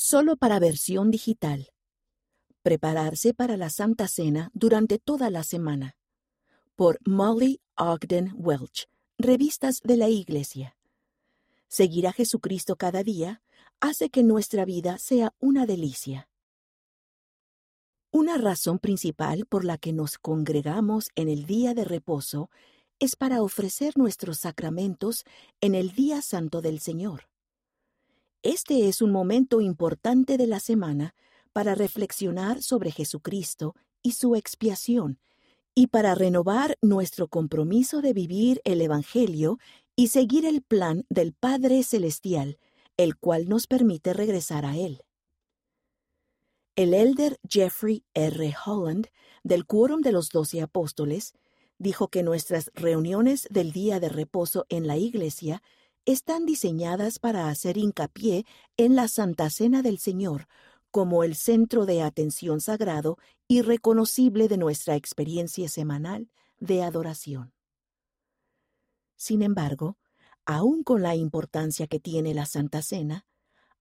Solo para versión digital. Prepararse para la Santa Cena durante toda la semana. Por Molly Ogden Welch, Revistas de la Iglesia. Seguir a Jesucristo cada día hace que nuestra vida sea una delicia. Una razón principal por la que nos congregamos en el día de reposo es para ofrecer nuestros sacramentos en el día santo del Señor. Este es un momento importante de la semana para reflexionar sobre Jesucristo y su expiación, y para renovar nuestro compromiso de vivir el Evangelio y seguir el plan del Padre Celestial, el cual nos permite regresar a Él. El elder Jeffrey R. Holland, del Quórum de los Doce Apóstoles, dijo que nuestras reuniones del día de reposo en la Iglesia están diseñadas para hacer hincapié en la Santa Cena del Señor como el centro de atención sagrado y reconocible de nuestra experiencia semanal de adoración. Sin embargo, aun con la importancia que tiene la Santa Cena,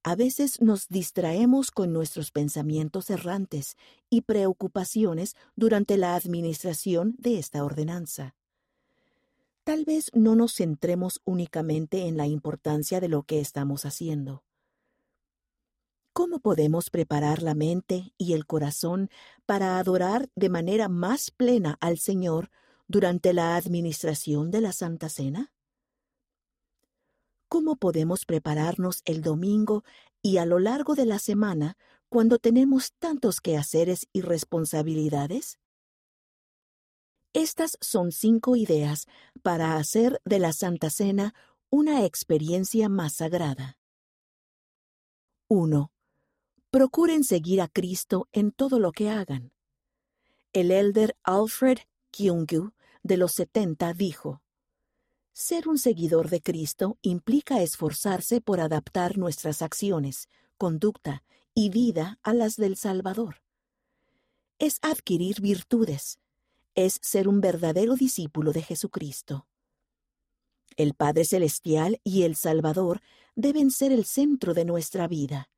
a veces nos distraemos con nuestros pensamientos errantes y preocupaciones durante la administración de esta ordenanza. Tal vez no nos centremos únicamente en la importancia de lo que estamos haciendo. ¿Cómo podemos preparar la mente y el corazón para adorar de manera más plena al Señor durante la administración de la Santa Cena? ¿Cómo podemos prepararnos el domingo y a lo largo de la semana cuando tenemos tantos quehaceres y responsabilidades? Estas son cinco ideas para hacer de la Santa Cena una experiencia más sagrada. 1. Procuren seguir a Cristo en todo lo que hagan. El elder Alfred Kyungyu de los 70 dijo, ser un seguidor de Cristo implica esforzarse por adaptar nuestras acciones, conducta y vida a las del Salvador. Es adquirir virtudes, es ser un verdadero discípulo de Jesucristo. El Padre Celestial y el Salvador deben ser el centro de nuestra vida.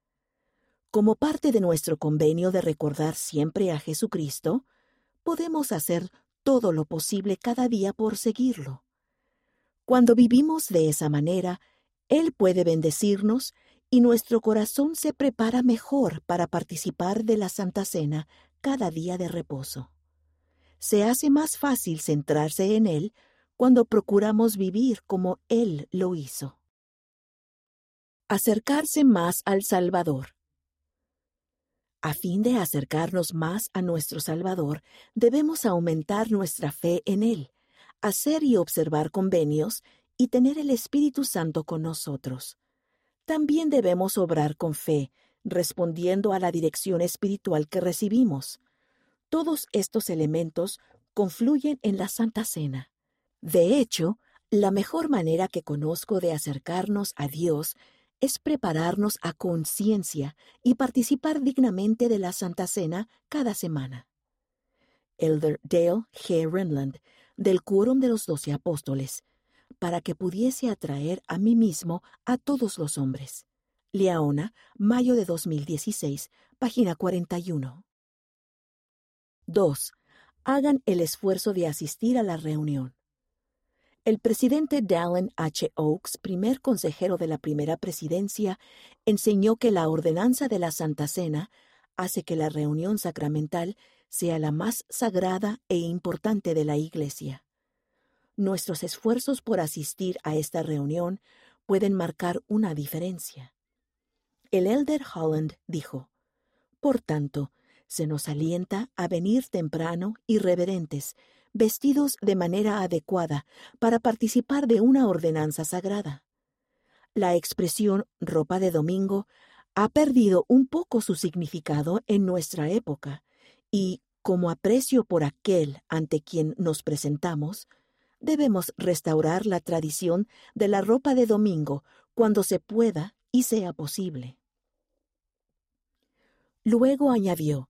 Como parte de nuestro convenio de recordar siempre a Jesucristo, podemos hacer todo lo posible cada día por seguirlo. Cuando vivimos de esa manera, Él puede bendecirnos y nuestro corazón se prepara mejor para participar de la Santa Cena cada día de reposo. Se hace más fácil centrarse en Él cuando procuramos vivir como Él lo hizo. Acercarse más al Salvador. A fin de acercarnos más a nuestro Salvador, debemos aumentar nuestra fe en Él hacer y observar convenios y tener el Espíritu Santo con nosotros. También debemos obrar con fe, respondiendo a la dirección espiritual que recibimos. Todos estos elementos confluyen en la Santa Cena. De hecho, la mejor manera que conozco de acercarnos a Dios es prepararnos a conciencia y participar dignamente de la Santa Cena cada semana. Elder Dale G. Renland del quórum de los doce apóstoles, para que pudiese atraer a mí mismo a todos los hombres. Leona, mayo de 2016, página 41. 2. Hagan el esfuerzo de asistir a la reunión. El presidente Dallin H. Oaks, primer consejero de la primera presidencia, enseñó que la ordenanza de la Santa Cena hace que la reunión sacramental sea la más sagrada e importante de la Iglesia. Nuestros esfuerzos por asistir a esta reunión pueden marcar una diferencia. El elder Holland dijo, Por tanto, se nos alienta a venir temprano y reverentes, vestidos de manera adecuada para participar de una ordenanza sagrada. La expresión ropa de domingo ha perdido un poco su significado en nuestra época, y, como aprecio por aquel ante quien nos presentamos, debemos restaurar la tradición de la ropa de domingo cuando se pueda y sea posible. Luego añadió,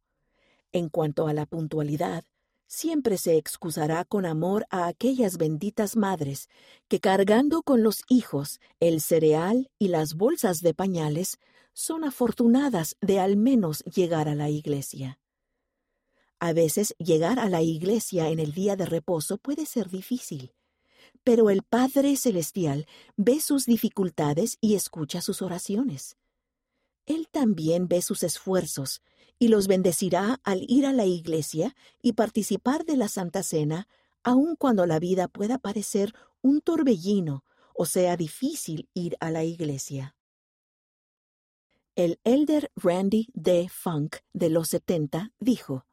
en cuanto a la puntualidad, siempre se excusará con amor a aquellas benditas madres que cargando con los hijos el cereal y las bolsas de pañales son afortunadas de al menos llegar a la iglesia. A veces llegar a la iglesia en el día de reposo puede ser difícil, pero el Padre Celestial ve sus dificultades y escucha sus oraciones. Él también ve sus esfuerzos y los bendecirá al ir a la iglesia y participar de la Santa Cena, aun cuando la vida pueda parecer un torbellino o sea difícil ir a la iglesia. El elder Randy D. Funk de los 70 dijo,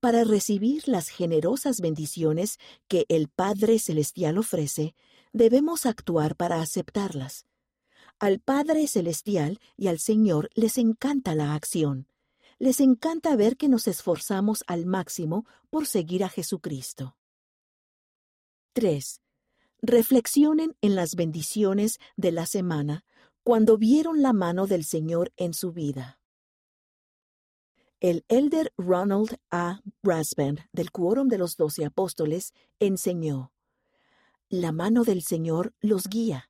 Para recibir las generosas bendiciones que el Padre Celestial ofrece, debemos actuar para aceptarlas. Al Padre Celestial y al Señor les encanta la acción. Les encanta ver que nos esforzamos al máximo por seguir a Jesucristo. 3. Reflexionen en las bendiciones de la semana cuando vieron la mano del Señor en su vida. El elder Ronald A. Brasband del Quórum de los Doce Apóstoles enseñó: La mano del Señor los guía.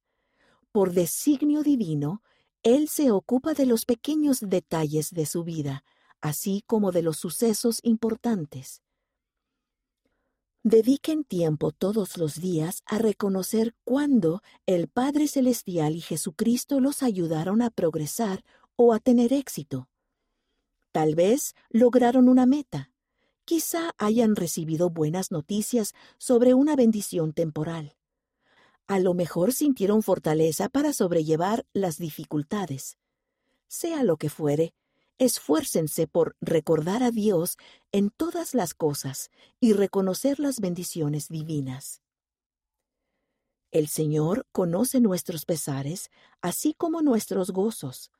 Por designio divino, Él se ocupa de los pequeños detalles de su vida, así como de los sucesos importantes. Dediquen tiempo todos los días a reconocer cuándo el Padre Celestial y Jesucristo los ayudaron a progresar o a tener éxito. Tal vez lograron una meta. Quizá hayan recibido buenas noticias sobre una bendición temporal. A lo mejor sintieron fortaleza para sobrellevar las dificultades. Sea lo que fuere, esfuércense por recordar a Dios en todas las cosas y reconocer las bendiciones divinas. El Señor conoce nuestros pesares, así como nuestros gozos.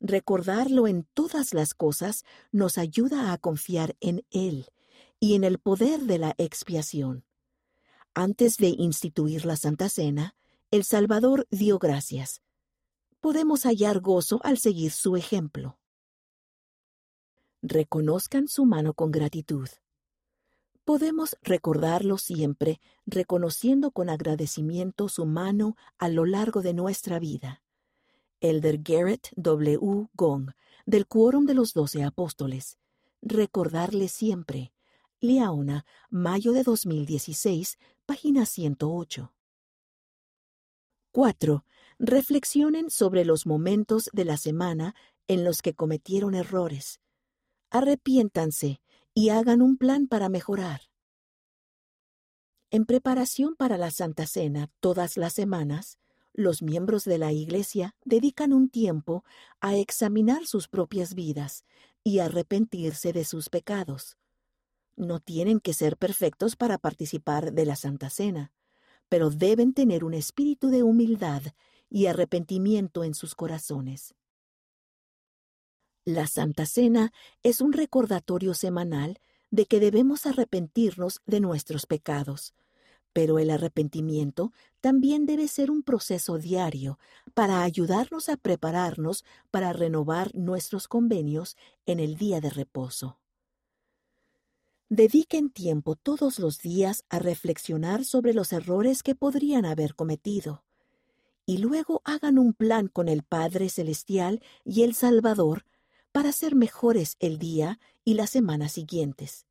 Recordarlo en todas las cosas nos ayuda a confiar en Él y en el poder de la expiación. Antes de instituir la Santa Cena, el Salvador dio gracias. Podemos hallar gozo al seguir su ejemplo reconozcan su mano con gratitud. Podemos recordarlo siempre reconociendo con agradecimiento su mano a lo largo de nuestra vida. Elder Garrett W. Gong, del Quórum de los Doce Apóstoles. Recordarle siempre. Liaona, mayo de 2016, página 108. 4. Reflexionen sobre los momentos de la semana en los que cometieron errores arrepiéntanse y hagan un plan para mejorar. En preparación para la Santa Cena todas las semanas, los miembros de la Iglesia dedican un tiempo a examinar sus propias vidas y arrepentirse de sus pecados. No tienen que ser perfectos para participar de la Santa Cena, pero deben tener un espíritu de humildad y arrepentimiento en sus corazones. La Santa Cena es un recordatorio semanal de que debemos arrepentirnos de nuestros pecados, pero el arrepentimiento también debe ser un proceso diario para ayudarnos a prepararnos para renovar nuestros convenios en el día de reposo. Dediquen tiempo todos los días a reflexionar sobre los errores que podrían haber cometido, y luego hagan un plan con el Padre Celestial y el Salvador para ser mejores el día y las semanas siguientes.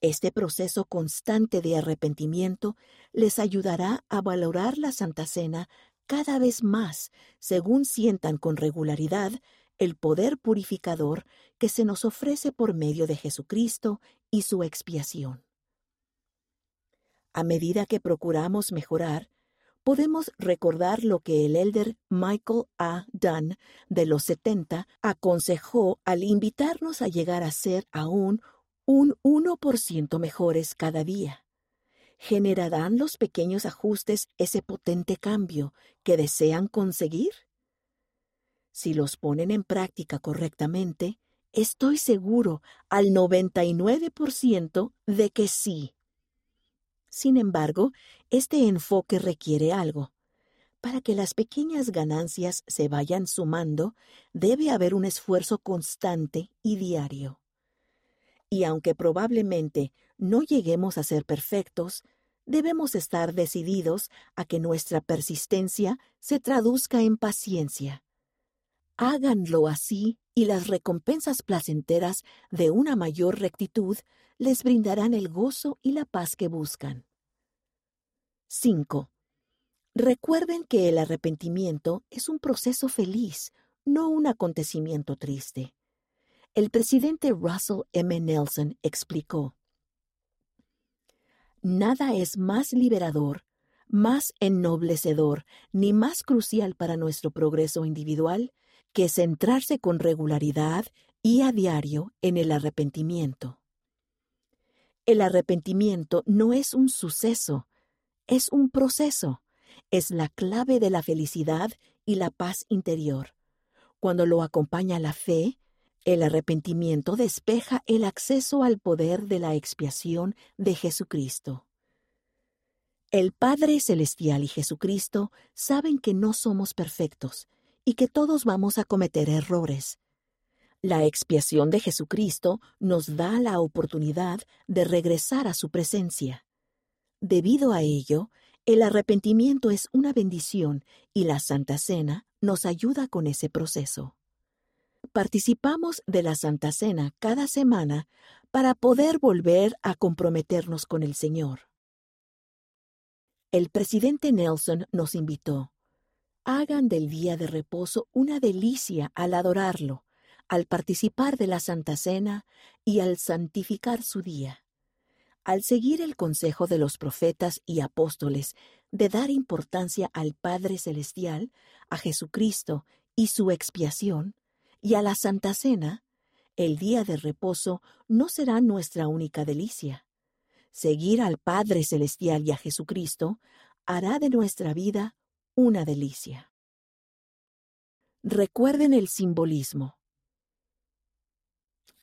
Este proceso constante de arrepentimiento les ayudará a valorar la Santa Cena cada vez más según sientan con regularidad el poder purificador que se nos ofrece por medio de Jesucristo y su expiación. A medida que procuramos mejorar, podemos recordar lo que el elder Michael A. Dunn de los 70 aconsejó al invitarnos a llegar a ser aún un 1% mejores cada día. ¿Generarán los pequeños ajustes ese potente cambio que desean conseguir? Si los ponen en práctica correctamente, estoy seguro al 99% de que sí. Sin embargo, este enfoque requiere algo. Para que las pequeñas ganancias se vayan sumando, debe haber un esfuerzo constante y diario. Y aunque probablemente no lleguemos a ser perfectos, debemos estar decididos a que nuestra persistencia se traduzca en paciencia. Háganlo así y las recompensas placenteras de una mayor rectitud les brindarán el gozo y la paz que buscan. 5. Recuerden que el arrepentimiento es un proceso feliz, no un acontecimiento triste. El presidente Russell M. Nelson explicó, Nada es más liberador, más ennoblecedor, ni más crucial para nuestro progreso individual que centrarse con regularidad y a diario en el arrepentimiento. El arrepentimiento no es un suceso, es un proceso, es la clave de la felicidad y la paz interior. Cuando lo acompaña la fe, el arrepentimiento despeja el acceso al poder de la expiación de Jesucristo. El Padre Celestial y Jesucristo saben que no somos perfectos y que todos vamos a cometer errores. La expiación de Jesucristo nos da la oportunidad de regresar a su presencia. Debido a ello, el arrepentimiento es una bendición y la Santa Cena nos ayuda con ese proceso. Participamos de la Santa Cena cada semana para poder volver a comprometernos con el Señor. El presidente Nelson nos invitó hagan del día de reposo una delicia al adorarlo, al participar de la Santa Cena y al santificar su día. Al seguir el consejo de los profetas y apóstoles de dar importancia al Padre Celestial, a Jesucristo y su expiación, y a la Santa Cena, el día de reposo no será nuestra única delicia. Seguir al Padre Celestial y a Jesucristo hará de nuestra vida una delicia. Recuerden el simbolismo.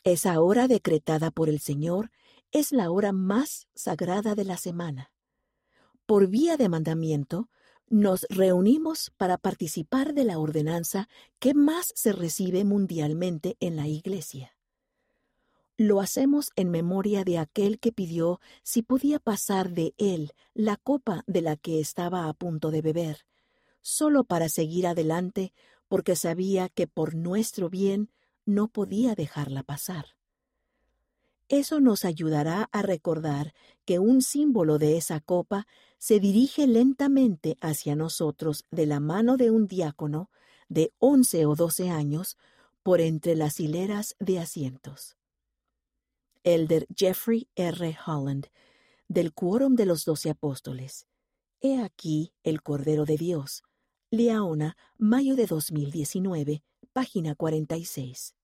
Esa hora decretada por el Señor es la hora más sagrada de la semana. Por vía de mandamiento, nos reunimos para participar de la ordenanza que más se recibe mundialmente en la Iglesia. Lo hacemos en memoria de aquel que pidió si podía pasar de él la copa de la que estaba a punto de beber, solo para seguir adelante porque sabía que por nuestro bien no podía dejarla pasar. Eso nos ayudará a recordar que un símbolo de esa copa se dirige lentamente hacia nosotros de la mano de un diácono de once o doce años por entre las hileras de asientos. Elder Jeffrey R. Holland, del Quórum de los Doce Apóstoles. He aquí el Cordero de Dios, Leona, mayo de 2019, página 46.